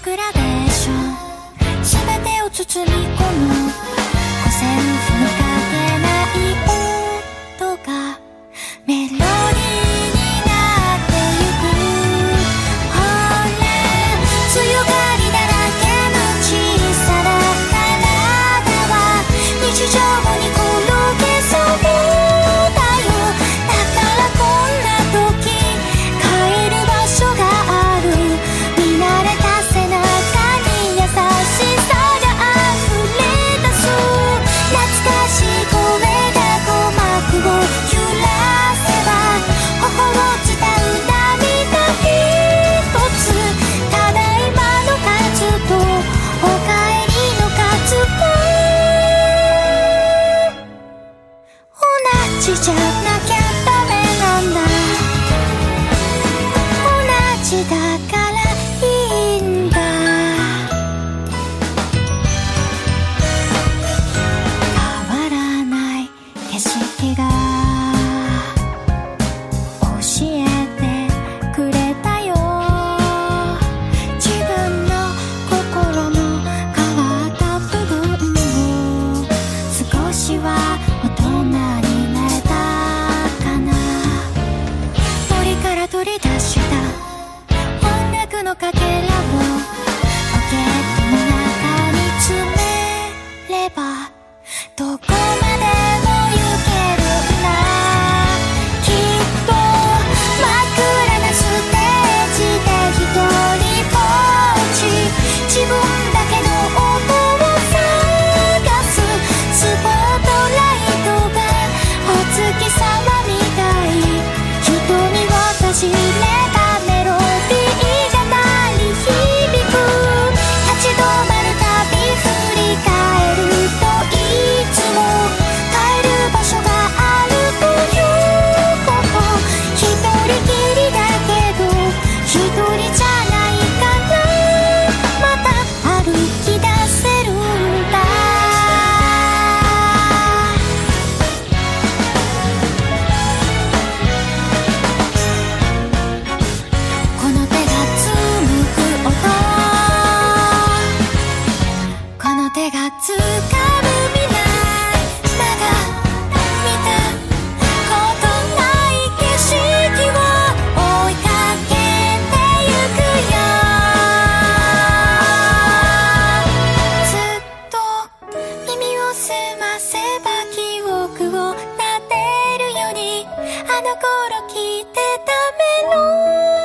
グラデーション全てを包み込む。クのかけらをポケットの中に詰めれば聞いてたメの。